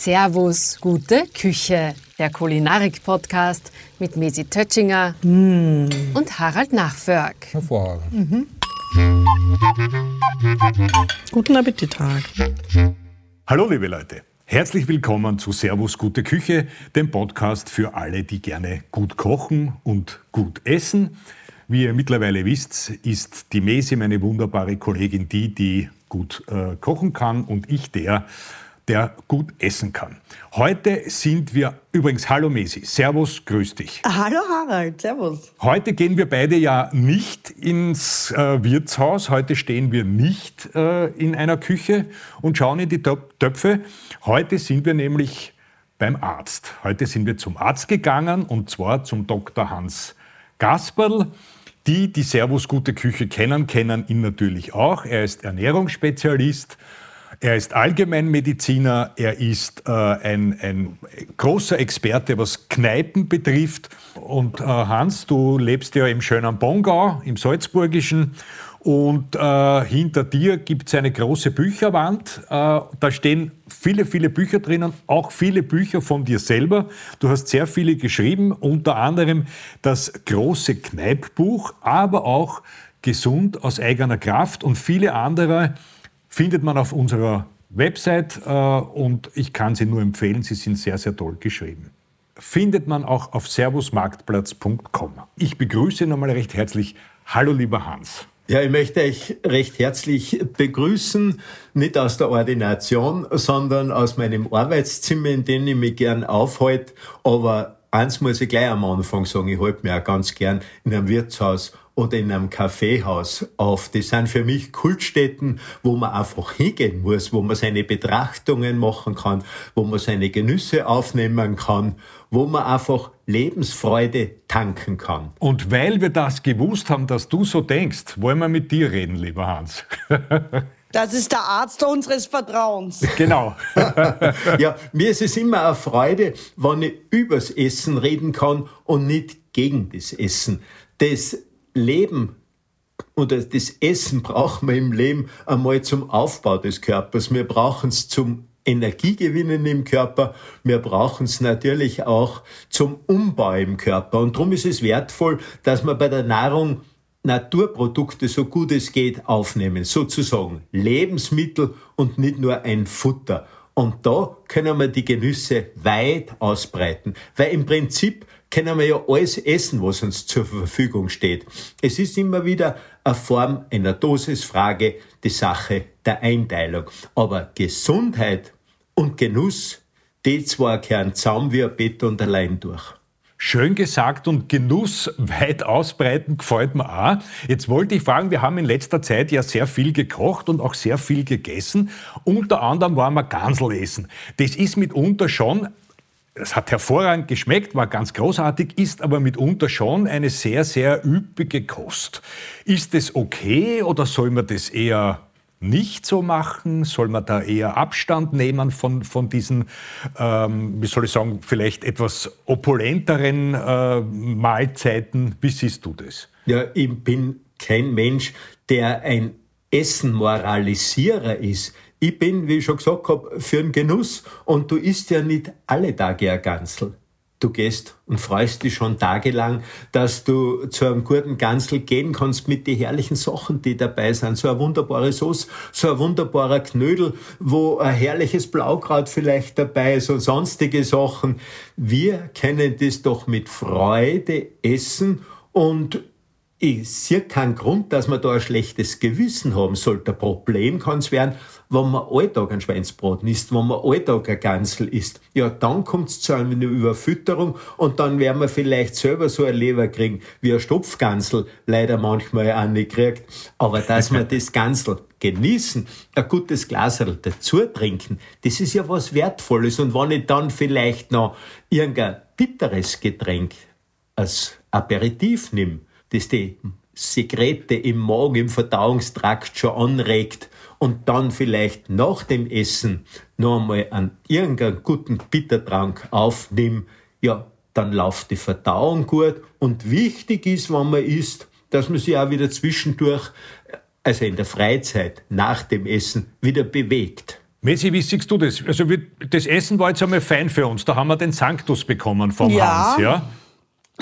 Servus, gute Küche, der Kulinarik-Podcast mit Mesi Tötschinger und Harald Nachförg. Hervorragend. Guten Appetit, Tag. Hallo liebe Leute, herzlich willkommen zu Servus Gute Küche, dem Podcast für alle, die gerne gut kochen und gut essen. Wie ihr mittlerweile wisst, ist die Mesi meine wunderbare Kollegin die, die gut äh, kochen kann und ich der, der gut essen kann. Heute sind wir, übrigens, hallo Mesi, Servus, grüß dich. Hallo Harald, servus. Heute gehen wir beide ja nicht ins äh, Wirtshaus, heute stehen wir nicht äh, in einer Küche und schauen in die Töp Töpfe. Heute sind wir nämlich beim Arzt. Heute sind wir zum Arzt gegangen und zwar zum Dr. Hans Gasperl. Die, die Servus Gute Küche kennen, kennen ihn natürlich auch. Er ist Ernährungsspezialist. Er ist Allgemeinmediziner, er ist äh, ein, ein, großer Experte, was Kneipen betrifft. Und äh, Hans, du lebst ja im schönen Bongau, im Salzburgischen. Und äh, hinter dir gibt es eine große Bücherwand. Äh, da stehen viele, viele Bücher drinnen, auch viele Bücher von dir selber. Du hast sehr viele geschrieben, unter anderem das große Kneippbuch, aber auch Gesund aus eigener Kraft und viele andere findet man auf unserer Website äh, und ich kann sie nur empfehlen, sie sind sehr, sehr toll geschrieben. Findet man auch auf servusmarktplatz.com. Ich begrüße nochmal recht herzlich. Hallo, lieber Hans. Ja, ich möchte euch recht herzlich begrüßen, nicht aus der Ordination, sondern aus meinem Arbeitszimmer, in dem ich mich gern aufhalte. Aber eins muss ich gleich am Anfang sagen, ich halte mich auch ganz gern in einem Wirtshaus oder in einem Kaffeehaus auf. Das sind für mich Kultstätten, wo man einfach hingehen muss, wo man seine Betrachtungen machen kann, wo man seine Genüsse aufnehmen kann, wo man einfach Lebensfreude tanken kann. Und weil wir das gewusst haben, dass du so denkst, wollen wir mit dir reden, lieber Hans. Das ist der Arzt unseres Vertrauens. Genau. ja, mir ist es immer eine Freude, wenn ich übers Essen reden kann und nicht gegen das Essen. Das Leben oder das Essen brauchen wir im Leben einmal zum Aufbau des Körpers. Wir brauchen es zum Energiegewinnen im Körper. Wir brauchen es natürlich auch zum Umbau im Körper. Und darum ist es wertvoll, dass wir bei der Nahrung Naturprodukte so gut es geht aufnehmen, sozusagen Lebensmittel und nicht nur ein Futter. Und da können wir die Genüsse weit ausbreiten, weil im Prinzip können wir ja alles essen, was uns zur Verfügung steht. Es ist immer wieder eine Form einer Dosisfrage, die Sache der Einteilung. Aber Gesundheit und Genuss, die zwei kehren zusammen wie ein Bett und allein durch. Schön gesagt und Genuss weit ausbreiten gefällt mir auch. Jetzt wollte ich fragen, wir haben in letzter Zeit ja sehr viel gekocht und auch sehr viel gegessen. Unter anderem waren wir Gansel essen. Das ist mitunter schon es hat hervorragend geschmeckt, war ganz großartig, ist aber mitunter schon eine sehr, sehr üppige Kost. Ist es okay oder soll man das eher nicht so machen? Soll man da eher Abstand nehmen von, von diesen, ähm, wie soll ich sagen, vielleicht etwas opulenteren äh, Mahlzeiten? Wie siehst du das? Ja, ich bin kein Mensch, der ein Essenmoralisierer ist. Ich bin, wie ich schon gesagt habe, für den Genuss und du isst ja nicht alle Tage ein Ganzel. Du gehst und freust dich schon tagelang, dass du zu einem guten Ganzel gehen kannst mit den herrlichen Sachen, die dabei sind. So eine wunderbare Sauce, so ein wunderbarer Knödel, wo ein herrliches Blaukraut vielleicht dabei ist und sonstige Sachen. Wir können das doch mit Freude essen und ich sehe keinen Grund, dass man da ein schlechtes Gewissen haben sollte. Ein Problem kann es werden, wenn man alltag ein Schweinsbraten isst, wenn man alltag ein Gansel isst. Ja, dann kommt es zu einer Überfütterung und dann werden wir vielleicht selber so ein Leber kriegen, wie ein Stopfgansel leider manchmal auch nicht kriegt. Aber dass man das Gansel genießen, ein gutes Glas dazu trinken, das ist ja was Wertvolles. Und wenn ich dann vielleicht noch irgendein bitteres Getränk als Aperitif nehme, das die Sekrete im Magen, im Verdauungstrakt schon anregt und dann vielleicht nach dem Essen noch einmal einen irgendeinen guten Bittertrank aufnimm, ja, dann läuft die Verdauung gut. Und wichtig ist, wenn man isst, dass man sich auch wieder zwischendurch, also in der Freizeit, nach dem Essen, wieder bewegt. Messi, wie siehst du das? Also wir, das Essen war jetzt einmal fein für uns. Da haben wir den Sanctus bekommen vom Ja. Hans, ja?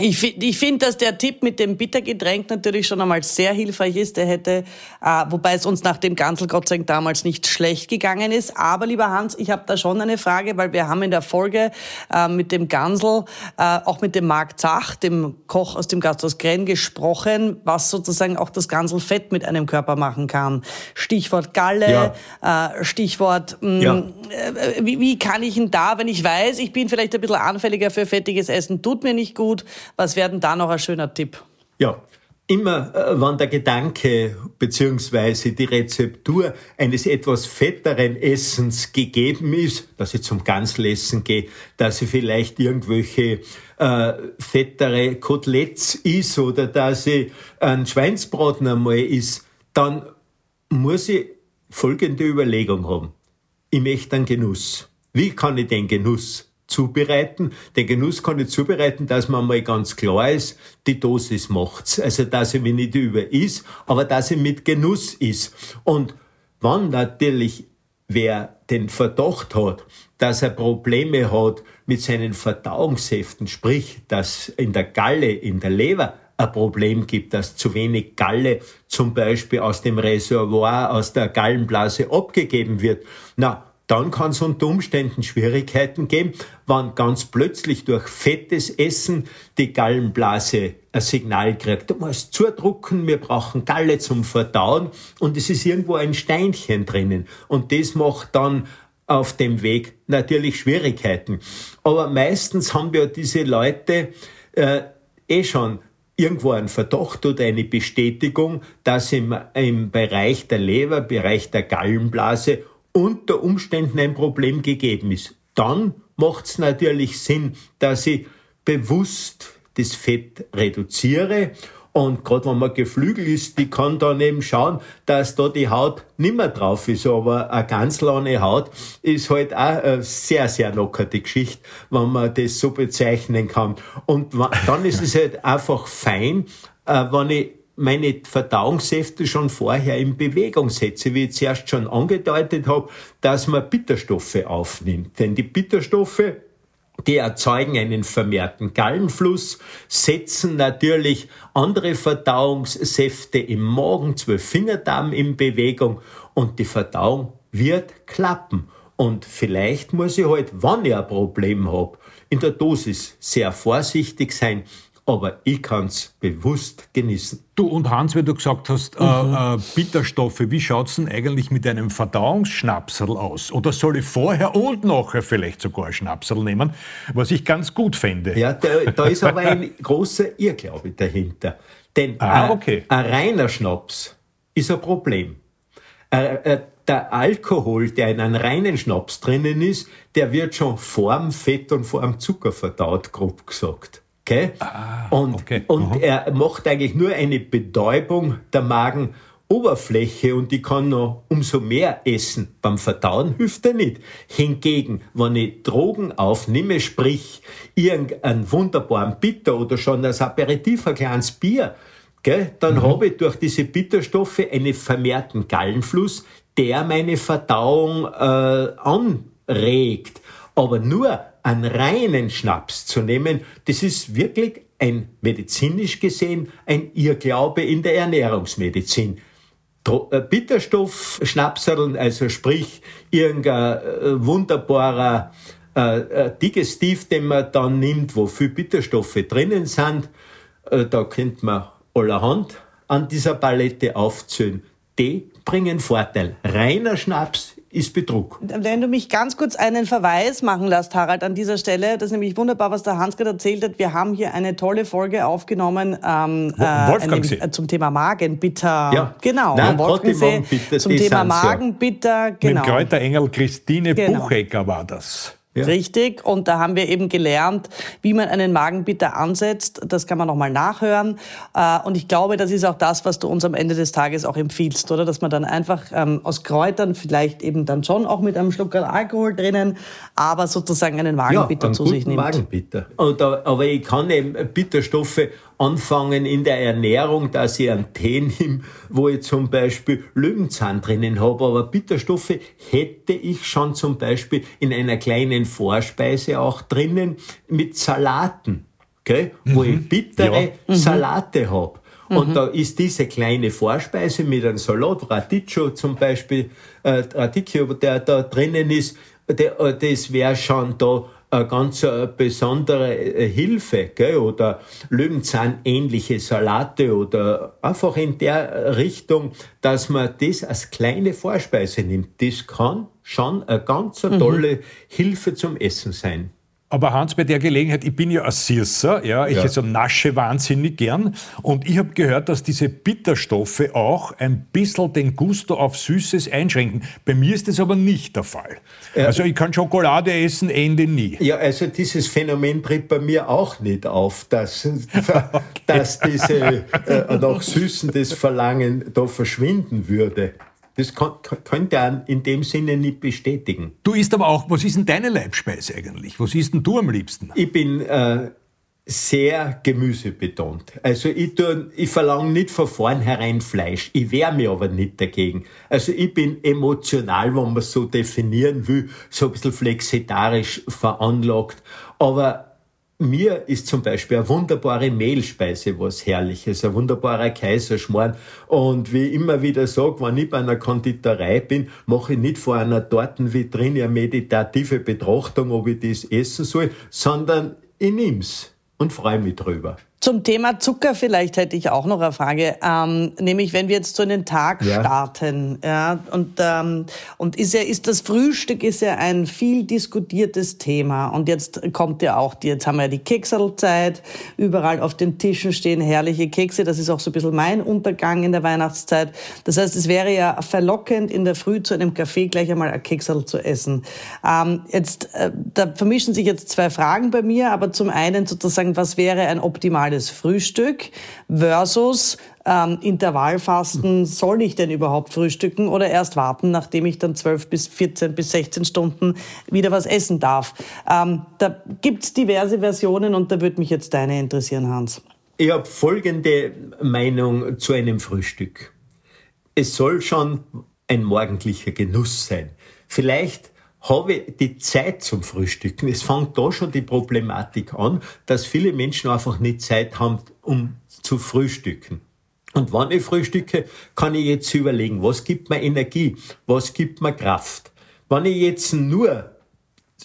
Ich, ich finde, dass der Tipp mit dem Bittergetränk natürlich schon einmal sehr hilfreich ist. Der hätte, äh, wobei es uns nach dem Gansel Gott sei Dank damals nicht schlecht gegangen ist. Aber lieber Hans, ich habe da schon eine Frage, weil wir haben in der Folge äh, mit dem Gansel, äh, auch mit dem Marc Zach, dem Koch aus dem Gasthaus Grenn, gesprochen, was sozusagen auch das Ganselfett mit einem Körper machen kann. Stichwort Galle, äh, Stichwort mh, Ja. äh, wie, wie kann ich denn da, wenn ich weiß, ich bin vielleicht ein bisschen anfälliger für fettiges Essen, tut mir nicht gut, was wäre denn da noch ein schöner Tipp? Ja, immer äh, wenn der Gedanke beziehungsweise die Rezeptur eines etwas fetteren Essens gegeben ist, dass ich zum Ganzlessen gehe, dass ich vielleicht irgendwelche äh, fettere Koteletts is oder dass ich ein Schweinsbraten einmal is, dann muss ich folgende Überlegung haben. Ich möchte einen Genuss. Wie kann ich den Genuss zubereiten? Den Genuss kann ich zubereiten, dass man mal ganz klar ist, die Dosis macht's. Also, dass ich mich nicht über is, aber dass ich mit Genuss is. Und wann natürlich wer den Verdacht hat, dass er Probleme hat mit seinen Verdauungssäften, sprich, dass in der Galle, in der Leber ein Problem gibt, dass zu wenig Galle zum Beispiel aus dem Reservoir, aus der Gallenblase abgegeben wird. Na, dann kann es unter Umständen Schwierigkeiten geben, wann ganz plötzlich durch fettes Essen die Gallenblase ein Signal kriegt. Du musst zudrucken, wir brauchen Galle zum Verdauen und es ist irgendwo ein Steinchen drinnen. Und das macht dann auf dem Weg natürlich Schwierigkeiten. Aber meistens haben wir diese Leute äh, eh schon irgendwo einen Verdacht oder eine Bestätigung, dass im, im Bereich der Leber, Bereich der Gallenblase unter Umständen ein Problem gegeben ist. Dann macht es natürlich Sinn, dass ich bewusst das Fett reduziere und gerade wenn man Geflügel ist, die kann dann eben schauen, dass da die Haut nimmer drauf ist. Aber eine ganz lange Haut ist halt auch eine sehr, sehr lockerte Geschichte, wenn man das so bezeichnen kann. Und dann ist es halt einfach fein, äh, wenn ich meine Verdauungssäfte schon vorher in Bewegung setze, wie ich zuerst schon angedeutet habe, dass man Bitterstoffe aufnimmt. Denn die Bitterstoffe, die erzeugen einen vermehrten Gallenfluss, setzen natürlich andere Verdauungssäfte im Magen, Zwölffingerdarm in Bewegung und die Verdauung wird klappen. Und vielleicht muss ich halt, wenn ich ein Problem habe, in der Dosis sehr vorsichtig sein, aber ich kann's bewusst genießen. Du und Hans, wie du gesagt hast, äh, äh, Bitterstoffe, wie schaut's denn eigentlich mit einem Verdauungsschnapsel aus? Oder soll ich vorher und nachher vielleicht sogar ein Schnapsel nehmen, was ich ganz gut fände? Ja, da, da ist aber ein großer Irrglaube dahinter. Denn Ah, ein- okay. ein reiner Schnaps ist ein Problem. Äh, äh, der Alkohol, der in einem reinen Schnaps drinnen ist, der wird schon vorm Fett und vorm Zucker verdaut, grob gesagt. Okay? und Ah, okay. und er macht eigentlich nur eine Betäubung der Magenoberfläche und die kann noch umso mehr essen. Beim Verdauen hilft er nicht. Hingegen, wenn ich Drogen aufnehme, sprich irgendeinen wunderbaren Bitter oder schon als Aperitif ein kleines Bier, gell, dann habe ich durch diese Bitterstoffe einen vermehrten Gallenfluss, der meine Verdauung äh, anregt. Aber nur einen reinen Schnaps zu nehmen, das ist wirklich ein medizinisch gesehen ein Irrglaube in der Ernährungsmedizin. Äh, Bitterstoff-Schnapseln, also sprich irgendein äh, wunderbarer äh, Digestiv, den man dann nimmt, wo viel Bitterstoffe drinnen sind, da könnte man allerhand an dieser Palette aufzählen. Die bringen Vorteil. Reiner Schnaps ist Betrug. Wenn du mich ganz kurz einen Verweis machen lässt, Harald, an dieser Stelle, das ist nämlich wunderbar, was der Hans gerade erzählt hat. Wir haben hier eine tolle Folge aufgenommen ähm, eine- äh, zum Thema Magenbitter. Ja. Genau, Nein, Magenbitter, zum Thema. Magenbitter. Mit Genau. dem Kräuterengel Christine Genau. Buchecker war das. Ja. Richtig. Und da haben wir eben gelernt, wie man einen Magenbitter ansetzt. Das kann man nochmal nachhören. Äh, Und ich glaube, das ist auch das, was du uns am Ende des Tages auch empfiehlst, oder? Dass man dann einfach ähm, aus Kräutern, vielleicht eben dann schon auch mit einem Schluck Alkohol drinnen, aber sozusagen einen Magenbitter einen zu sich nimmt. Magenbitter. Und, aber ich kann eben Bitterstoffe anfangen in der Ernährung, dass ich einen Tee nehme, wo ich zum Beispiel Löwenzahn drinnen habe. Aber Bitterstoffe hätte ich schon zum Beispiel in einer kleinen Vorspeise auch drinnen mit Salaten, okay? mhm. wo ich bittere ja. Mhm. Salate habe. Und mhm. da ist diese kleine Vorspeise mit einem Salat, Radicchio zum Beispiel, äh, Radicchio, der da drinnen ist, der, äh, das wäre schon da eine ganz äh, besondere äh, Hilfe, gell? oder Löwenzahn-ähnliche Salate oder einfach in der Richtung, dass man das als kleine Vorspeise nimmt. Das kann schon eine ganz mhm. tolle mhm. Hilfe zum Essen sein. Aber Hans, bei der Gelegenheit, ich bin ja ein Sirser, ja, ich ja. also nasche wahnsinnig gern und ich habe gehört, dass diese Bitterstoffe auch ein bisschen den Gusto auf Süßes einschränken. Bei mir ist das aber nicht der Fall. Ja. Also ich kann Schokolade essen, Ende nie. Ja, also dieses Phänomen tritt bei mir auch nicht auf, dass, okay. dass diese äh, nach Süßen das Verlangen da verschwinden würde. Das kann, könnte er in dem Sinne nicht bestätigen. Du isst aber auch, was ist denn deine Leibspeise eigentlich? Was isst denn du am liebsten? Ich bin äh, sehr gemüsebetont. Also ich, tu, ich verlange nicht von vornherein Fleisch. Ich wehre mich aber nicht dagegen. Also ich bin emotional, wenn man es so definieren will, so ein bisschen flexitarisch veranlagt. Aber mir ist zum Beispiel eine wunderbare Mehlspeise was Herrliches, ein wunderbarer Kaiserschmarrn. Und wie ich immer wieder sage, wenn ich bei einer Konditorei bin, mache ich nicht vor einer Tortenvitrine eine meditative Betrachtung, ob ich das essen soll, sondern ich nehm's und freue mich drüber. Zum Thema Zucker vielleicht hätte ich auch noch eine Frage, ähm, nämlich wenn wir jetzt so einen Tag ja. starten, ja, und ähm, und ist ja ist das Frühstück ist ja ein viel diskutiertes Thema und jetzt kommt ja auch die, jetzt haben wir ja die Kekselzeit, überall auf den Tischen stehen herrliche Kekse, das ist auch so ein bisschen mein Untergang in der Weihnachtszeit. Das heißt, es wäre ja verlockend in der Früh zu einem Kaffee gleich einmal ein Keksel zu essen. Ähm, jetzt äh, da vermischen sich jetzt zwei Fragen bei mir, aber zum einen sozusagen, was wäre ein optimal normales Frühstück versus ähm, Intervallfasten, soll ich denn überhaupt frühstücken oder erst warten, nachdem ich dann 12 bis 14 bis 16 Stunden wieder was essen darf? Ähm, da gibt's diverse Versionen und da würde mich jetzt deine interessieren, Hans. Ich habe folgende Meinung zu einem Frühstück. Es soll schon ein morgendlicher Genuss sein. Vielleicht habe die Zeit zum Frühstücken. Es fängt da schon die Problematik an, dass viele Menschen einfach nicht Zeit haben, um zu frühstücken. Und wenn ich frühstücke, kann ich jetzt überlegen, was gibt mir Energie, was gibt mir Kraft. Wenn ich jetzt nur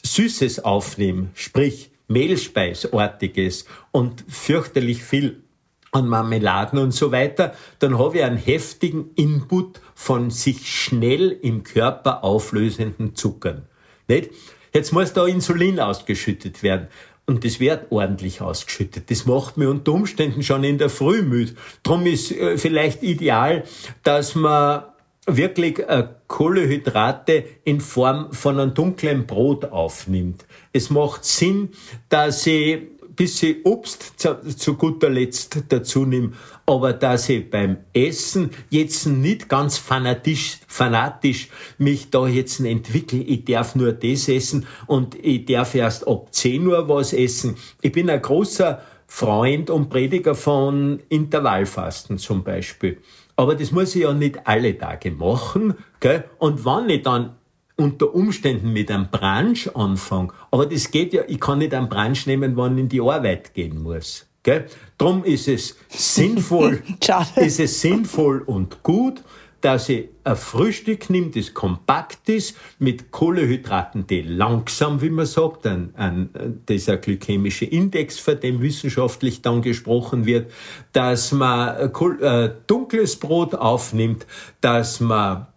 Süßes aufnehme, sprich Mehlspeisortiges und fürchterlich viel an Marmeladen und so weiter, dann habe ich einen heftigen Input von sich schnell im Körper auflösenden Zuckern. Nicht? Jetzt muss da Insulin ausgeschüttet werden. Und das wird ordentlich ausgeschüttet. Das macht mir unter Umständen schon in der Früh müde. Drum ist äh, vielleicht ideal, dass man wirklich äh, Kohlehydrate in Form von einem dunklen Brot aufnimmt. Es macht Sinn, dass ich bisschen Obst zu, guter Letzt dazu nehme, aber dass ich beim Essen jetzt nicht ganz fanatisch, fanatisch mich da jetzt entwickle, ich darf nur das essen und ich darf erst ab 10 Uhr was essen. Ich bin ein großer Freund und Prediger von Intervallfasten zum Beispiel. Aber das muss ich ja nicht alle Tage machen. Gell? Und wenn ich dann unter Umständen mit einem Branch anfange. Aber das geht ja, ich kann nicht einen Branch nehmen, wann ich in die Arbeit gehen muss. Gell? Drum ist es sinnvoll, ist es sinnvoll und gut, dass ich ein Frühstück nehme, das kompakt ist, mit Kohlehydraten, die langsam, wie man sagt, ein, ein, dieser glykämische Index, von dem wissenschaftlich dann gesprochen wird, dass man äh, dunkles Brot aufnimmt, dass man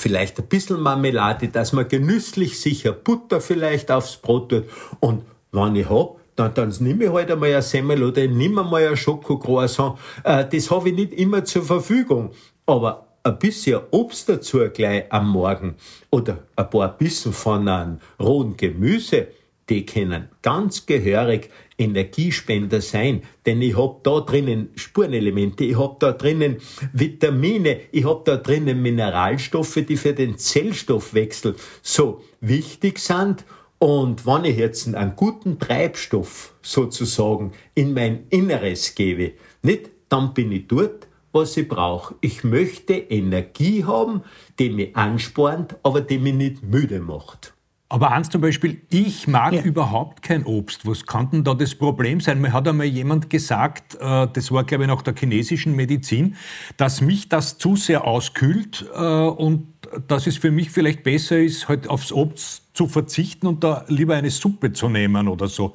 vielleicht ein bisschen Marmelade, dass man genüsslich sicher Butter vielleicht aufs Brot tut. Und wenn ich hab, dann, dann nehme ich halt einmal ein Semmel oder ich nehme einmal ein Schokocroissant. Äh, das habe ich nicht immer zur Verfügung. Aber ein bisschen Obst dazu gleich am Morgen oder ein paar Bissen von einem rohen Gemüse, die können ganz gehörig Energiespender sein, denn ich hab da drinnen Spurenelemente, ich hab da drinnen Vitamine, ich hab da drinnen Mineralstoffe, die für den Zellstoffwechsel so wichtig sind Und wenn ich jetzt einen guten Treibstoff sozusagen in mein Inneres gebe, nicht, dann bin ich dort, was ich brauche. Ich möchte Energie haben, die mich anspornt, aber die mich nicht müde macht. Aber eins zum Beispiel, ich mag ja. überhaupt kein Obst. Was kann denn da das Problem sein? Mir hat einmal jemand gesagt, äh, das war glaube ich nach der chinesischen Medizin, dass mich das zu sehr auskühlt äh, und dass es für mich vielleicht besser ist, halt aufs Obst zu verzichten und da lieber eine Suppe zu nehmen oder so.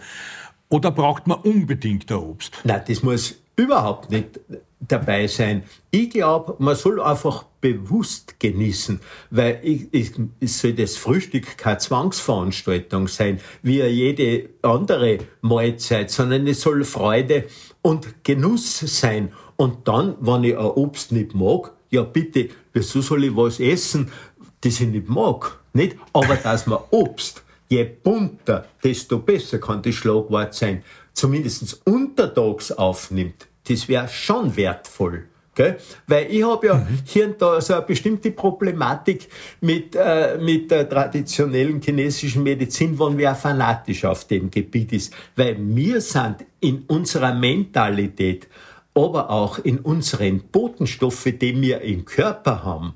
Oder braucht man unbedingt ein Obst? Nein, das muss überhaupt nicht dabei sein. Ich glaube, man soll einfach bewusst genießen, weil ich, ich, es soll das Frühstück keine Zwangsveranstaltung sein, wie jede andere Mahlzeit, sondern es soll Freude und Genuss sein. Und dann, wenn ich ein Obst nicht mag, ja bitte, wieso soll ich was essen, das ich nicht mag? Nicht? Aber dass man Obst, je bunter, desto besser kann das Schlagwort sein, zumindest untertags aufnimmt das wäre schon wertvoll. Gell? Weil ich habe ja mhm. hier und da so eine bestimmte Problematik mit, äh, mit der traditionellen chinesischen Medizin, wo wir fanatisch auf dem Gebiet ist. Weil wir sind in unserer Mentalität, aber auch in unseren Botenstoffe, die wir im Körper haben,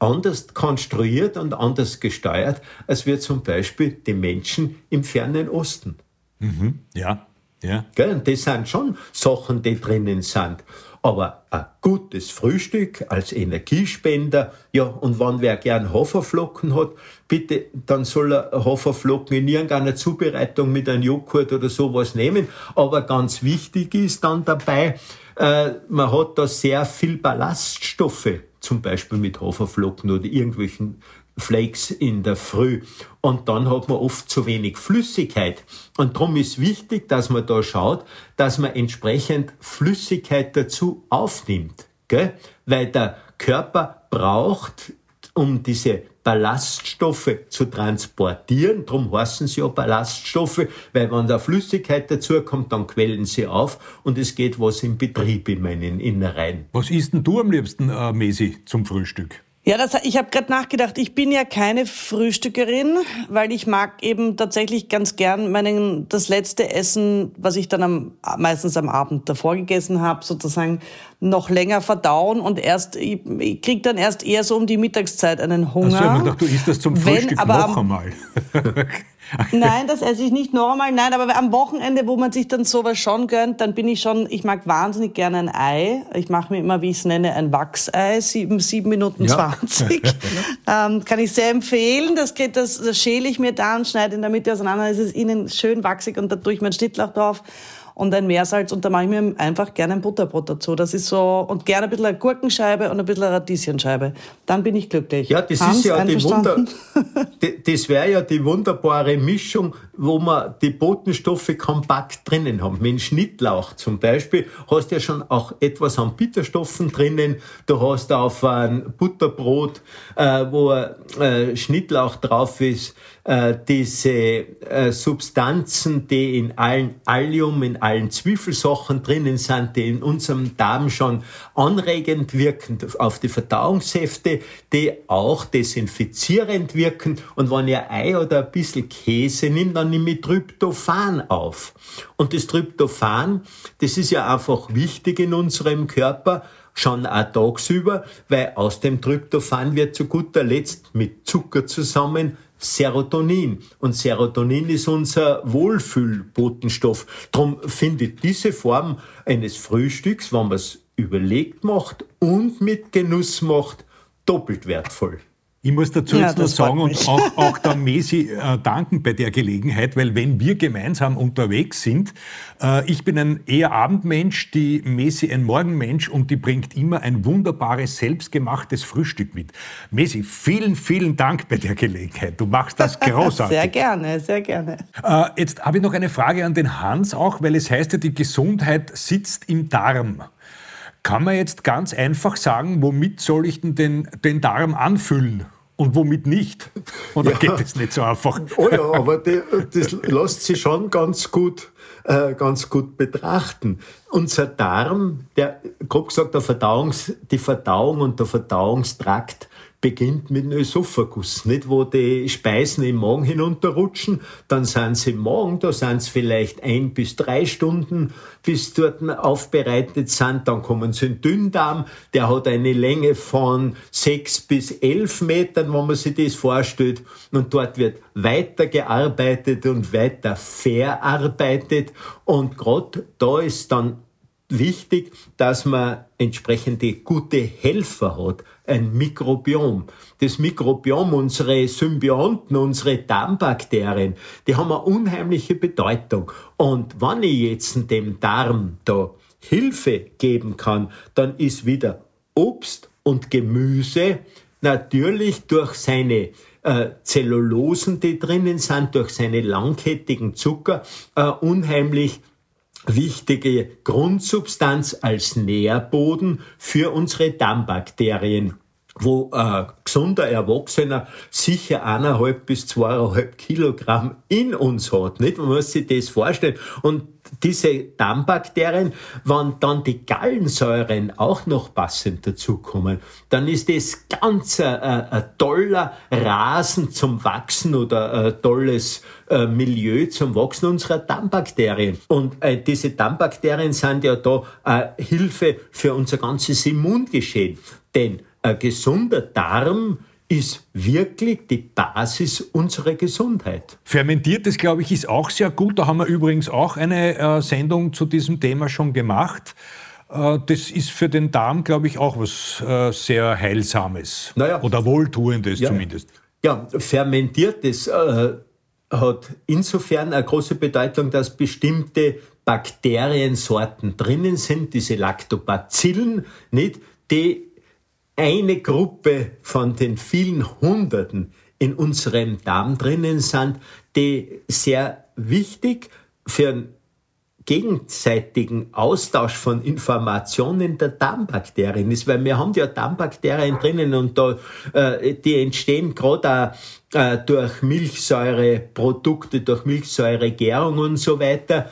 anders konstruiert und anders gesteuert, als wir zum Beispiel die Menschen im fernen Osten. Mhm. Ja, ja. Gell? das sind schon Sachen, die drinnen sind. Aber ein gutes Frühstück als Energiespender, ja, und wenn wer gern Haferflocken hat, bitte, dann soll er Haferflocken in irgendeiner Zubereitung mit einem Joghurt oder sowas nehmen. Aber ganz wichtig ist dann dabei, äh, man hat da sehr viel Ballaststoffe, zum Beispiel mit Haferflocken oder irgendwelchen Flakes in der Früh. Und dann hat man oft zu wenig Flüssigkeit. Und darum ist wichtig, dass man da schaut, dass man entsprechend Flüssigkeit dazu aufnimmt. Gell? Weil der Körper braucht, um diese Ballaststoffe zu transportieren. Darum heißen sie ja Ballaststoffe, weil wenn da Flüssigkeit dazukommt, dann quellen sie auf und es geht was im Betrieb in meinen Innereien. Was isst denn du am liebsten, äh, Mesi, zum Frühstück? Ja, das, ich habe gerade nachgedacht, ich bin ja keine Frühstückerin, weil ich mag eben tatsächlich ganz gern meinen das letzte Essen, was ich dann am, meistens am Abend davor gegessen habe, sozusagen noch länger verdauen und erst ich, ich krieg dann erst eher so um die Mittagszeit einen Hunger. Ach so, ich gedacht, du isst das zum Frühstück Wenn, aber noch einmal. Nein, das esse ich nicht normal. Nein, aber am Wochenende, wo man sich dann sowas schon gönnt, dann bin ich schon, ich mag wahnsinnig gerne ein Ei. Ich mache mir immer, wie ich es nenne, ein Wachsei, sieben, sieben Minuten zwanzig. Ja. ähm, kann ich sehr empfehlen. Das, geht, das, das schäle ich mir dann, schneide in der Mitte auseinander, es ist innen schön wachsig und da tue ich meinen Schnittlauch drauf und ein Meersalz und da mache ich mir einfach gerne ein Butterbrot dazu. Das ist so, und gerne ein bisschen eine Gurkenscheibe und ein bisschen eine Radieschenscheibe. Dann bin ich glücklich. Ja, das Hans, ist ja die Wunder, das wäre ja die wunderbare Mischung, wo man die Botenstoffe kompakt drinnen haben. Mit Schnittlauch zum Beispiel hast du ja schon auch etwas an Bitterstoffen drinnen. Du hast auf ein Butterbrot, äh, wo äh, Schnittlauch drauf ist, äh, diese äh, Substanzen, die in allen Allium, in allen Zwiefelsachen drinnen sind, die in unserem Darm schon anregend wirken auf die Verdauungssäfte, die auch desinfizierend wirken. Und wenn ihr Ei oder ein bisschen Käse nimmt, dann nehme ich Tryptophan auf. Und das Tryptophan, das ist ja einfach wichtig in unserem Körper, schon auch tagsüber, weil aus dem Tryptophan wird zu guter Letzt mit Zucker zusammen Serotonin. Und Serotonin ist unser Wohlfühlbotenstoff. Darum finde ich diese Form eines Frühstücks, wenn man es überlegt macht und mit Genuss macht, doppelt wertvoll. Ich muss dazu ja, jetzt noch sagen und auch, auch der Mesi äh, danken bei der Gelegenheit, weil wenn wir gemeinsam unterwegs sind, äh, ich bin ein eher Abendmensch, die Mesi ein Morgenmensch und die bringt immer ein wunderbares, selbstgemachtes Frühstück mit. Mesi, vielen, vielen Dank bei der Gelegenheit. Du machst das großartig. sehr gerne, sehr gerne. Äh, jetzt habe ich noch eine Frage an den Hans auch, weil es heißt ja, die Gesundheit sitzt im Darm. Kann man jetzt ganz einfach sagen, womit soll ich denn den, den Darm anfüllen? und womit nicht? Oder ja. geht das nicht so einfach? Oh ja, aber die, das lässt sich schon ganz gut, äh, ganz gut betrachten. Unser Darm, der, grob gesagt, der Verdauungs, die Verdauung und der Verdauungstrakt, beginnt mit dem Ösophagus, nicht? Wo die Speisen im Magen hinunterrutschen, dann sind sie im Magen, da sind sie vielleicht ein bis drei Stunden, bis dort aufbereitet sind, dann kommen sie in den Dünndarm, der hat eine Länge von sechs bis elf Metern, wenn man sich das vorstellt, und dort wird weiter gearbeitet und weiter verarbeitet, und gerade da ist dann wichtig, dass man entsprechende gute Helfer hat, ein Mikrobiom. Das Mikrobiom, unsere Symbionten, unsere Darmbakterien, die haben eine unheimliche Bedeutung. Und wenn ich jetzt dem Darm da Hilfe geben kann, dann ist wieder Obst und Gemüse natürlich durch seine äh, Zellulosen, die drinnen sind, durch seine langkettigen Zucker äh, unheimlich wichtige Grundsubstanz als Nährboden für unsere Darmbakterien wo ein gesunder Erwachsener sicher eineinhalb bis zweieinhalb Kilogramm in uns hat. Nicht? Man muss sich das vorstellen. Und diese Darmbakterien, wenn dann die Gallensäuren auch noch passend dazukommen, dann ist das ganz ein, ein toller Rasen zum Wachsen oder ein tolles äh, Milieu zum Wachsen unserer Darmbakterien. Und äh, diese Darmbakterien sind ja da Hilfe für unser ganzes Immungeschehen. Denn ein gesunder Darm ist wirklich die Basis unserer Gesundheit. Fermentiertes, glaube ich, ist auch sehr gut. Da haben wir übrigens auch eine äh, Sendung zu diesem Thema schon gemacht. Äh, das ist für den Darm, glaube ich, auch was äh, sehr Heilsames naja, oder Wohltuendes ja, zumindest. Ja, fermentiertes äh, hat insofern eine große Bedeutung, dass bestimmte Bakteriensorten drinnen sind, diese Lactobacillen, nicht, die eine Gruppe von den vielen Hunderten in unserem Darm drinnen sind, die sehr wichtig für einen gegenseitigen Austausch von Informationen der Darmbakterien ist, weil wir haben ja Darmbakterien drinnen und da, äh, die entstehen gerade äh, durch Milchsäureprodukte, durch Milchsäuregärung und so weiter,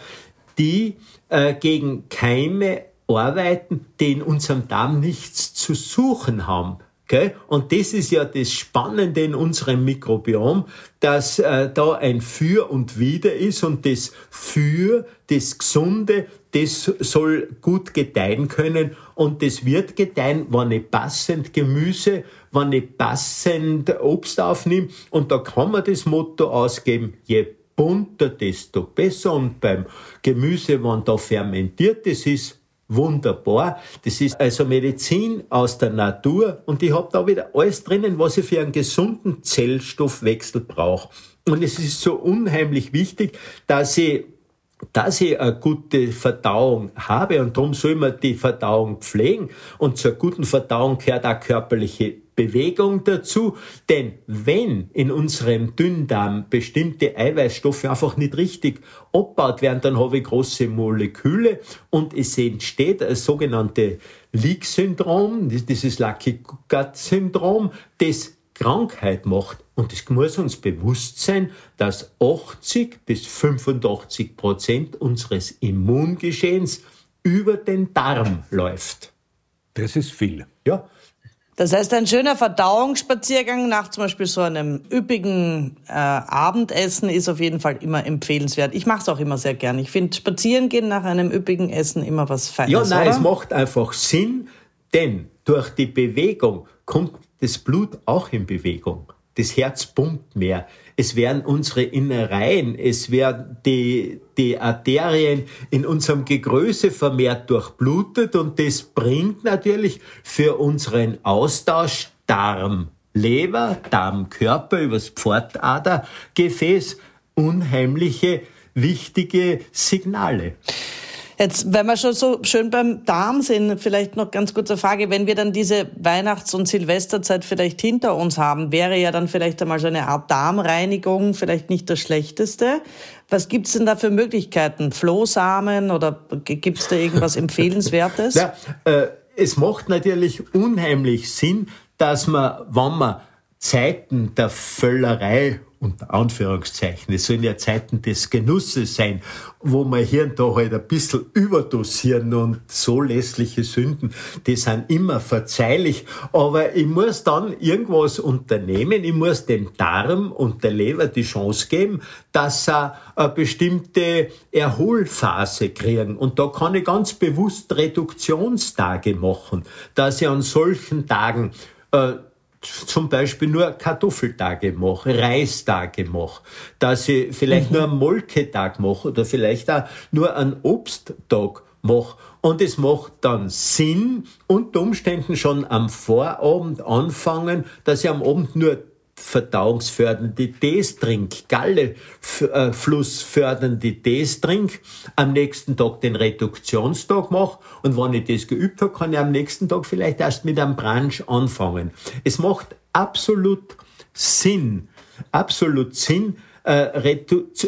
die äh, gegen Keime arbeiten, die in unserem Darm nichts zu suchen haben. Okay? Und das ist ja das Spannende in unserem Mikrobiom, dass äh, da ein Für und Wider ist und das Für, das Gesunde, das soll gut gedeihen können und das wird gedeihen, wenn ich passend Gemüse, wenn ich passend Obst aufnehme und da kann man das Motto ausgeben, je bunter, desto besser und beim Gemüse, wenn da fermentiertes ist, wunderbar. Das ist also Medizin aus der Natur und ich habe da wieder alles drinnen, was ich für einen gesunden Zellstoffwechsel brauche. Und es ist so unheimlich wichtig, dass ich dass ich eine gute Verdauung habe und darum soll man die Verdauung pflegen und zur guten Verdauung gehört auch körperliche Bewegung dazu, denn wenn in unserem Dünndarm bestimmte Eiweißstoffe einfach nicht richtig abbaut werden, dann habe ich große Moleküle und es entsteht ein sogenannte Leak-Syndrom, dieses Lucky Gut-Syndrom, das Krankheit macht. Und es muss uns bewusst sein, dass 80 bis 85 Prozent unseres Immungeschehens über den Darm läuft. Das ist viel. Ja, das heißt, ein schöner Verdauungsspaziergang nach zum Beispiel so einem üppigen äh, Abendessen ist auf jeden Fall immer empfehlenswert. Ich mache es auch immer sehr gern. Ich finde Spazierengehen nach einem üppigen Essen immer was Feines. Ja, nein, oder? es macht einfach Sinn, denn durch die Bewegung kommt das Blut auch in Bewegung. Das Herz pumpt mehr es werden unsere Innereien, es werden die, die Arterien in unserem Gegröße vermehrt durchblutet und das bringt natürlich für unseren Austausch Darm, Leber, Darm, übers Pfortadergefäß unheimliche wichtige Signale. Jetzt, wenn wir schon so schön beim Darm sind, vielleicht noch ganz kurze Frage, wenn wir dann diese Weihnachts- und Silvesterzeit vielleicht hinter uns haben, wäre ja dann vielleicht einmal so eine Art Darmreinigung vielleicht nicht das Schlechteste. Was gibt's denn da für Möglichkeiten? Flohsamen oder gibt's da irgendwas Empfehlenswertes? Ja, äh, es macht natürlich unheimlich Sinn, dass man, wenn man Zeiten der Völlerei unter Anführungszeichen. Es sollen ja Zeiten des Genusses sein, wo wir hier und da halt ein bisschen überdosieren und so lässliche Sünden, die sind immer verzeihlich. Aber ich muss dann irgendwas unternehmen. Ich muss dem Darm und der Leber die Chance geben, dass sie eine bestimmte Erholphase kriegen. Und da kann ich ganz bewusst Reduktionstage machen, dass ich an solchen Tagen äh, zum Beispiel nur Kartoffeltage mache, Reistage mache, dass ich vielleicht mhm. nur einen Molketag mache oder vielleicht auch nur einen Obsttag mache. Und es macht dann Sinn, unter Umständen schon am Vorabend anfangen, dass ich am Abend nur verdauungsfördernde Tees trink, Galleflussfördernde äh, Tees trink, am nächsten Tag den Reduktionstag mache und wenn ich das geübt habe, kann ich am nächsten Tag vielleicht erst mit einem Brunch anfangen. Es macht absolut Sinn, absolut Sinn, äh,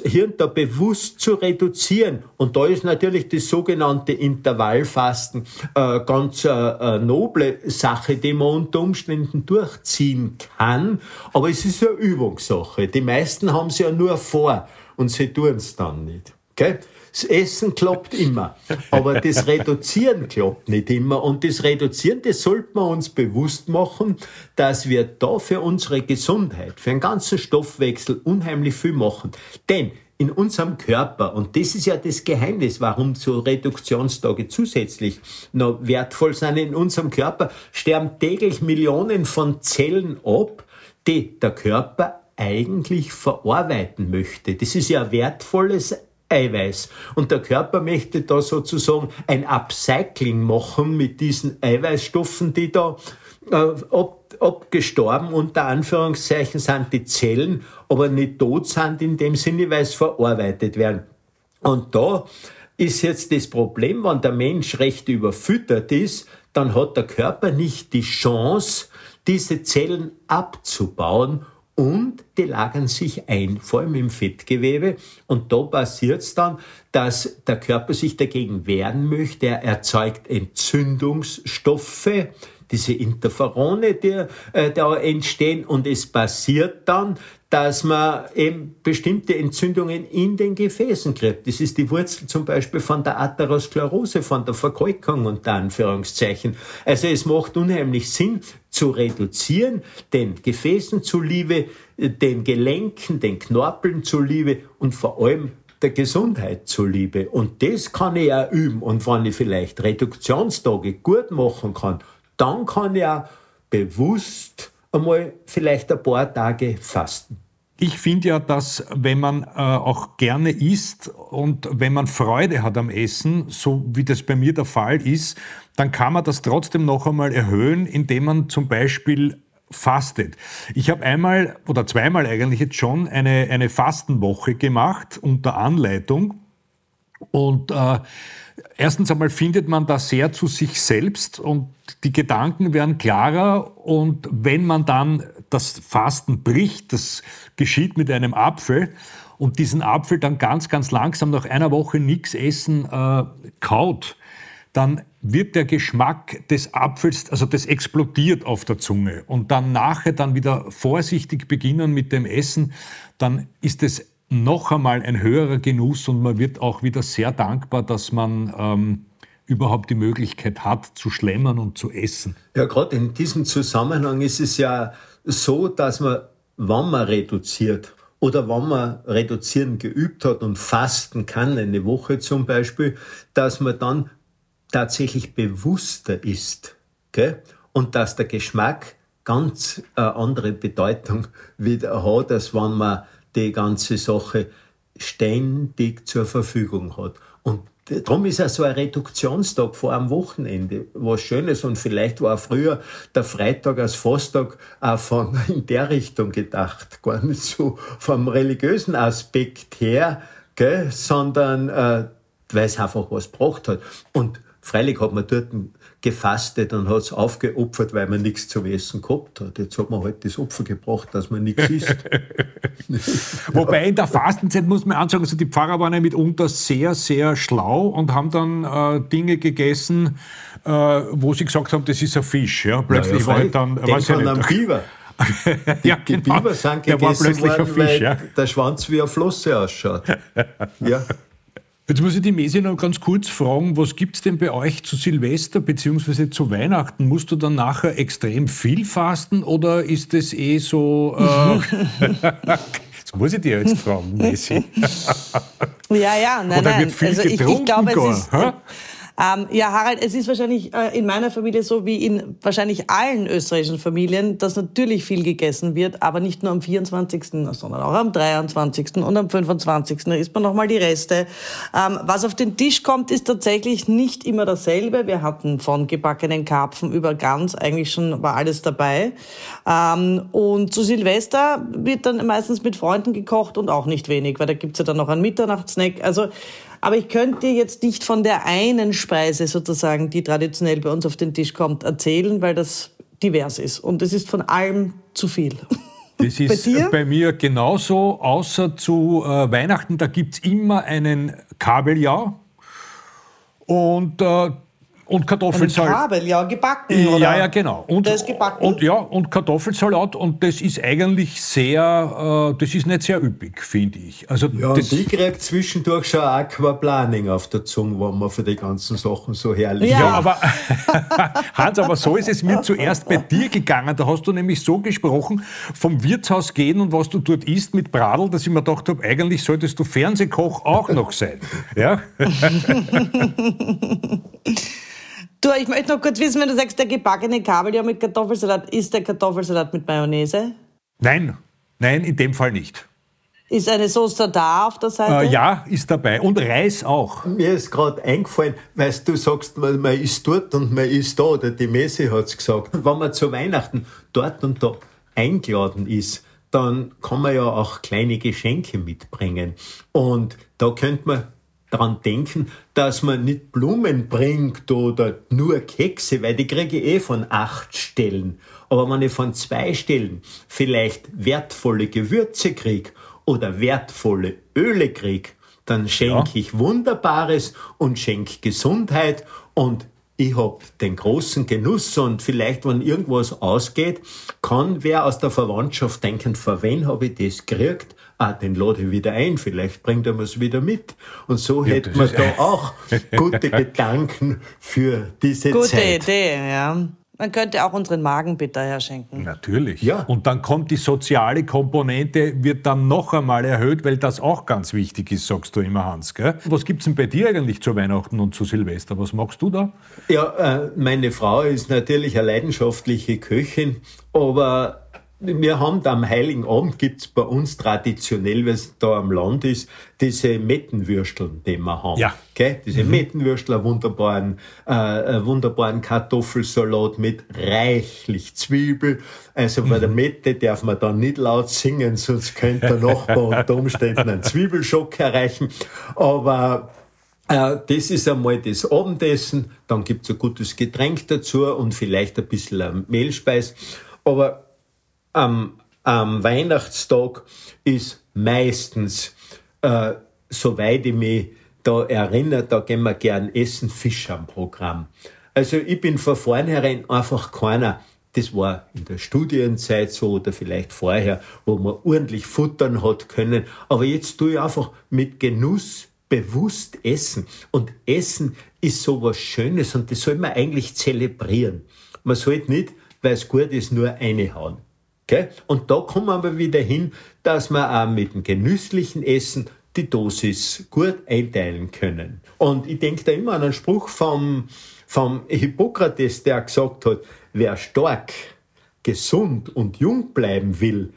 hier und da bewusst zu reduzieren. Und da ist natürlich das sogenannte Intervallfasten äh, ganz äh, äh, noble Sache, die man unter Umständen durchziehen kann. Aber es ist eine Übungssache. Die meisten haben es ja nur vor und sie tun es dann nicht. Okay? Das Essen klappt immer, aber das Reduzieren klappt nicht immer. Und das Reduzieren, das sollte man uns bewusst machen, dass wir da für unsere Gesundheit, für den ganzen Stoffwechsel unheimlich viel machen. Denn in unserem Körper, und das ist ja das Geheimnis, warum so Reduktionstage zusätzlich noch wertvoll sind, in unserem Körper sterben täglich Millionen von Zellen ab, die der Körper eigentlich verarbeiten möchte. Das ist ja wertvolles Eiweiß. Und der Körper möchte da sozusagen ein Upcycling machen mit diesen Eiweißstoffen, die da äh, ab, abgestorben unter Anführungszeichen sind die Zellen, aber nicht tot sind in dem Sinne, weil es verarbeitet werden. Und da ist jetzt das Problem, wenn der Mensch recht überfüttert ist, dann hat der Körper nicht die Chance, diese Zellen abzubauen und die lagern sich ein, vor allem im Fettgewebe. Und da passiert es dann, dass der Körper sich dagegen wehren möchte. Er erzeugt Entzündungsstoffe, diese Interferone, die äh, da entstehen. Und es passiert dann, dass man eben bestimmte Entzündungen in den Gefäßen kriegt. Das ist die Wurzel zum Beispiel von der Atherosklerose, von der Verkalkung unter Anführungszeichen. Also es macht unheimlich Sinn zu reduzieren, den Gefäßen zuliebe, den Gelenken, den Knorpeln zuliebe und vor allem der Gesundheit zuliebe. Und das kann ich auch üben. Und wenn ich vielleicht Reduktionstage gut machen kann, dann kann auch bewusst einmal vielleicht ein paar Tage fasten. Ich finde ja, dass wenn man äh, auch gerne isst und wenn man Freude hat am Essen, so wie das bei mir der Fall ist, dann kann man das trotzdem noch einmal erhöhen, indem man zum Beispiel fastet. Ich habe einmal oder zweimal eigentlich jetzt schon eine, eine Fastenwoche gemacht unter Anleitung und äh, erstens einmal findet man da sehr zu sich selbst und die Gedanken werden klarer. Und wenn man dann das Fasten bricht, das geschieht mit einem Apfel und diesen Apfel dann ganz, ganz langsam nach einer Woche nichts essen äh, kaut, dann wird der Geschmack des Apfels, also das explodiert auf der Zunge. Und dann nachher dann wieder vorsichtig beginnen mit dem Essen, dann ist es noch einmal ein höherer Genuss und man wird auch wieder sehr dankbar, dass man ähm, überhaupt die Möglichkeit hat, zu schlemmern und zu essen. Ja, gerade in diesem Zusammenhang ist es ja so, dass man, wenn man reduziert oder wenn man reduzieren geübt hat und fasten kann, eine Woche zum Beispiel, dass man dann tatsächlich bewusster ist. Gell? Und dass der Geschmack ganz äh, andere Bedeutung wieder hat, als wenn man die ganze Sache ständig zur Verfügung hat. Und darum ist ja so ein Reduktionstag vor einem Wochenende was Schönes und vielleicht war früher der Freitag als Fasttag auch von in der Richtung gedacht, gar nicht so vom religiösen Aspekt her, gell, sondern äh, weil es einfach was gebracht hat. Und freilich hat man dort gefastet und hat es aufgeopfert, weil man nichts zum Essen gehabt hat. Jetzt hat man halt das Opfer gebracht, dass man nichts isst. Wobei in der Fastenzeit muss man ansagen, also die Pfarrer waren ja mitunter sehr, sehr schlau und haben dann äh, Dinge gegessen, äh, wo sie gesagt haben, das ist ein Fisch. Ja? Plötzlich ja, war dann, weiß ich nicht, Biber. Die, ja, genau. die Biber sind der gegessen war plötzlich worden, ein Fisch, ja. der Schwanz wie eine Flosse ausschaut. ja. Jetzt muss ich die Mesi noch ganz kurz fragen, was gibt es denn bei euch zu Silvester bzw. zu Weihnachten? Musst du dann nachher extrem viel fasten oder ist es eh so... Äh, das muss ich dir jetzt fragen, Messi. ja, ja, nein, oder nein. Wird viel also ich, ich glaube, es ist... Ähm, ja, Harald, es ist wahrscheinlich äh, in meiner Familie so wie in wahrscheinlich allen österreichischen Familien, dass natürlich viel gegessen wird, aber nicht nur am 24., sondern auch am 23. und am 25. Da isst man nochmal die Reste. Ähm, was auf den Tisch kommt, ist tatsächlich nicht immer dasselbe. Wir hatten von gebackenen Karpfen über Gans eigentlich schon war alles dabei. Ähm, und zu Silvester wird dann meistens mit Freunden gekocht und auch nicht wenig, weil da gibt's ja dann noch einen Mitternachtssnack. Also aber ich könnte jetzt nicht von der einen Speise sozusagen, die traditionell bei uns auf den Tisch kommt, erzählen, weil das divers ist. Und es ist von allem zu viel. Das ist bei, bei, mir genauso, außer zu äh, Weihnachten, da gibt es immer einen Kabeljau. Und äh, und Kartoffelsalat. Kabel, ja, gebacken, oder? Ja, ja, genau. Und, das ist gebacken. Und, ja, und Kartoffelsalat. Und das ist eigentlich sehr, äh, das ist nicht sehr üppig, finde ich. Also, ja, das, und ich kriege zwischendurch schon Aquaplaning auf der Zunge, wo man für die ganzen Sachen so herrlich Ja, ja aber Hans, aber so ist es mir zuerst bei dir gegangen. Da hast du nämlich so gesprochen, vom Wirtshaus gehen und was du dort isst mit Bradl, dass ich mir gedacht habe, eigentlich solltest du Fernsehkoch auch noch sein. Ja? Du, ich möchte noch kurz wissen, wenn du sagst, der gebackene Kabeljau mit Kartoffelsalat, ist der Kartoffelsalat mit Mayonnaise? Nein, nein, in dem Fall nicht. Ist eine Soße da auf der Seite? Äh, ja, ist dabei. Und Reis auch. Mir ist gerade eingefallen, weil du sagst, man, man ist dort und man ist da, oder die Messe hat es gesagt. Wenn man zu Weihnachten dort und da eingeladen ist, dann kann man ja auch kleine Geschenke mitbringen. Und da könnte man daran denken, dass man nicht Blumen bringt oder nur Kekse, weil die kriege ich eh von acht Stellen. Aber wenn ich von zwei Stellen vielleicht wertvolle Gewürze kriege oder wertvolle Öle kriege, dann schenke ja. ich Wunderbares und schenke Gesundheit und ich hab den großen Genuss und vielleicht, wenn irgendwas ausgeht, kann wer aus der Verwandtschaft denken, vor wen habe ich das gekriegt? Ah, den lade ich wieder ein, vielleicht bringt er mir's wieder mit. Und so ja, hätte man da auch gute Gedanken für diese gute Zeit. Gute Idee, ja. Man könnte auch unseren Magen bitter herschenken. Natürlich. Ja. Und dann kommt die soziale Komponente, wird dann noch einmal erhöht, weil das auch ganz wichtig ist, sagst du immer, Hans. Gell? Was gibt's denn bei dir eigentlich zu Weihnachten und zu Silvester? Was machst du da? Ja, äh, meine Frau ist natürlich eine leidenschaftliche Köchin, aber wir haben da am Heiligen Abend gibt's bei uns traditionell, weil es da am Land ist, diese Mettenwürsteln, die wir haben. Ja. Okay? Diese mhm. Mettenwürstel, einen wunderbaren, äh, einen wunderbaren Kartoffelsalat mit reichlich Zwiebel. Also bei der mhm. Mette darf man dann nicht laut singen, sonst könnte der Nachbar unter Umständen einen Zwiebelschock erreichen. Aber äh, das ist einmal das Abendessen, dann gibt's ein gutes Getränk dazu und vielleicht ein bisschen Mehlspeis. Aber am, am Weihnachtstag ist meistens, äh, soweit ich mich da erinnere, da gehen wir gern essen, Fisch am Programm. Also ich bin von vornherein einfach keiner, das war in der Studienzeit so oder vielleicht vorher, wo man ordentlich futtern hat können. Aber jetzt tue ich einfach mit Genuss bewusst essen. Und Essen ist so was Schönes und das soll man eigentlich zelebrieren. Man sollte nicht, weil es gut ist, nur eine hauen. Okay? Und da kommen wir aber wieder hin, dass wir auch mit dem genüsslichen Essen die Dosis gut einteilen können. Und ich denke da immer an einen Spruch vom, vom Hippokrates, der gesagt hat, wer stark, gesund und jung bleiben will,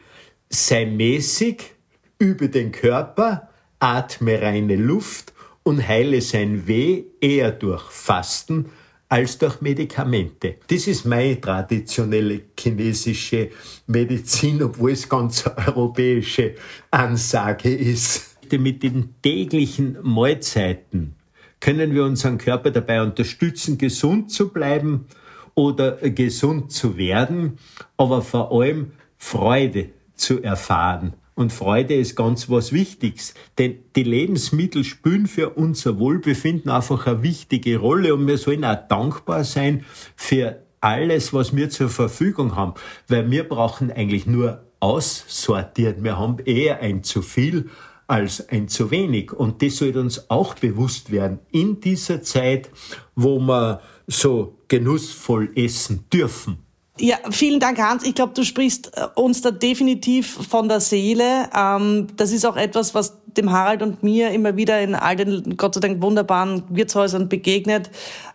sei mäßig, übe den Körper, atme reine Luft und heile sein Weh eher durch Fasten als durch Medikamente. Das ist meine traditionelle chinesische Medizin, obwohl es ganz europäische Ansage ist. Mit den täglichen Mahlzeiten können wir unseren Körper dabei unterstützen, gesund zu bleiben oder gesund zu werden, aber vor allem Freude zu erfahren. Und Freude ist ganz was Wichtiges, denn die Lebensmittel spielen für unser Wohlbefinden einfach eine wichtige Rolle und wir sollen auch dankbar sein für alles, was wir zur Verfügung haben, weil wir brauchen eigentlich nur aussortieren. Wir haben eher ein zu viel als ein zu wenig. Und das sollte uns auch bewusst werden in dieser Zeit, wo wir so genussvoll essen dürfen. Ja, vielen Dank, Hans. Ich glaube, du sprichst äh, uns da definitiv von der Seele. Ähm, das ist auch etwas, was dem Harald und mir immer wieder in all den, Gott sei Dank, wunderbaren Wirtshäusern begegnet.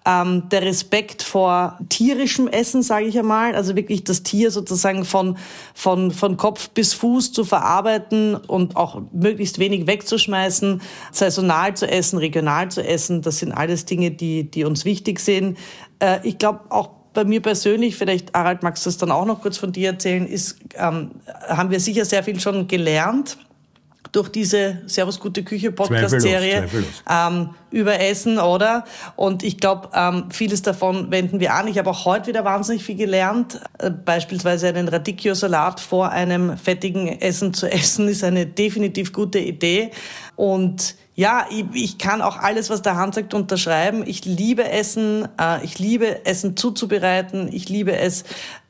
Ähm, der Respekt vor tierischem Essen, sage ich einmal. Also wirklich das Tier sozusagen von, von, von Kopf bis Fuß zu verarbeiten und auch möglichst wenig wegzuschmeißen, saisonal zu essen, regional zu essen. Das sind alles Dinge, die, die uns wichtig sind. Äh, ich glaube, auch bei mir persönlich, vielleicht Harald, magst du das dann auch noch kurz von dir erzählen, ist, ähm, haben wir sicher sehr viel schon gelernt durch diese Servus Gute Küche Podcast-Serie ähm, über Essen, oder? Und ich glaube, ähm, vieles davon wenden wir an. Ich habe auch heute wieder wahnsinnig viel gelernt. Äh, beispielsweise einen Radicchio-Salat vor einem fettigen Essen zu essen, ist eine definitiv gute Idee. Und ja, ich, ich kann auch alles, was der Hans sagt, unterschreiben. Ich liebe Essen, äh, ich liebe Essen zuzubereiten, ich liebe es,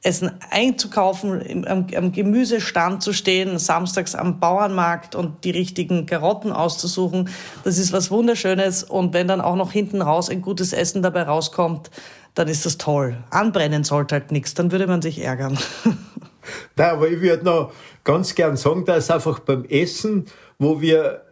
Essen einzukaufen, im, am, am Gemüsestand zu stehen, samstags am Bauernmarkt und die richtigen Karotten auszusuchen. Das ist was Wunderschönes. Und wenn dann auch noch hinten raus ein gutes Essen dabei rauskommt, dann ist das toll. Anbrennen sollte halt nichts, dann würde man sich ärgern. Da, aber ich würde noch ganz gern sagen, dass einfach beim Essen, wo wir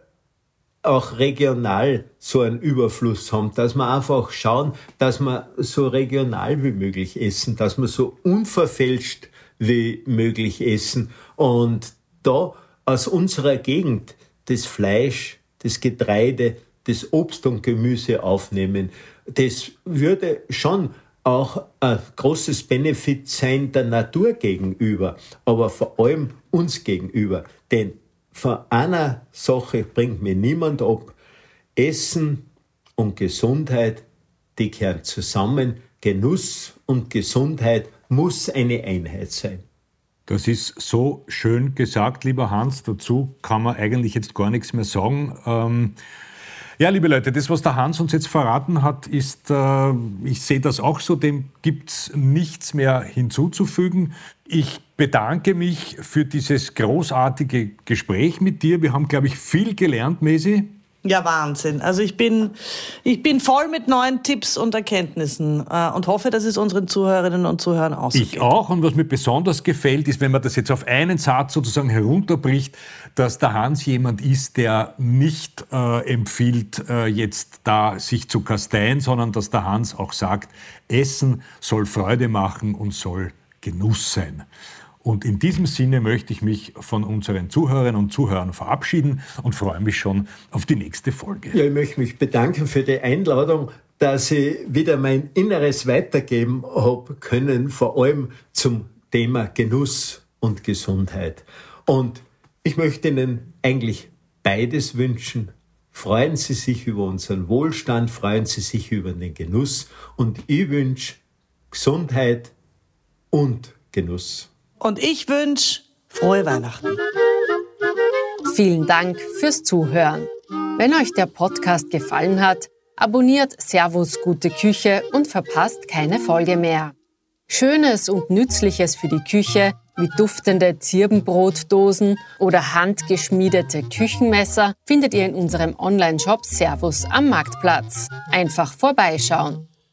auch regional so einen Überfluss haben, dass wir einfach schauen, dass wir so regional wie möglich essen, dass wir so unverfälscht wie möglich essen und da aus unserer Gegend das Fleisch, das Getreide, das Obst und Gemüse aufnehmen. Das würde schon auch ein großes Benefit sein der Natur gegenüber, aber vor allem uns gegenüber. Denn von einer Sache bringt mir niemand ab. Essen und Gesundheit, die gehören zusammen. Genuss und Gesundheit muss eine Einheit sein. Das ist so schön gesagt, lieber Hans. Dazu kann man eigentlich jetzt gar nichts mehr sagen. Ähm ja, liebe Leute, das, was der Hans uns jetzt verraten hat, ist, äh, ich sehe das auch so, dem gibt es nichts mehr hinzuzufügen. Ich bedanke mich für dieses großartige Gespräch mit dir. Wir haben, glaube ich, viel gelernt, Mesi. Ja, Wahnsinn. Also ich bin, ich bin voll mit neuen Tipps und Erkenntnissen äh, und hoffe, dass es unseren Zuhörerinnen und Zuhörern auch so Ich geht. auch. Und was mir besonders gefällt, ist, wenn man das jetzt auf einen Satz sozusagen herunterbricht, dass der Hans jemand ist, der nicht äh, empfiehlt, äh, jetzt da sich zu kasteien, sondern dass der Hans auch sagt, Essen soll Freude machen und soll Genuss sein. Und in diesem Sinne möchte ich mich von unseren Zuhörerinnen und Zuhörern verabschieden und freue mich schon auf die nächste Folge. Ja, ich möchte mich bedanken für die Einladung, dass ich wieder mein Inneres weitergeben habe können, vor allem zum Thema Genuss und Gesundheit. Und ich möchte Ihnen eigentlich beides wünschen. Freuen Sie sich über unseren Wohlstand, freuen Sie sich über den Genuss und ich wünsche Gesundheit und Genuss. Und ich wünsche frohe Weihnachten. Vielen Dank fürs Zuhören. Wenn euch der Podcast gefallen hat, abonniert Servus Gute Küche und verpasst keine Folge mehr. Schönes und Nützliches für die Küche wie duftende Zirbenbrotdosen oder handgeschmiedete Küchenmesser findet ihr in unserem Online-Shop Servus am Marktplatz. Einfach vorbeischauen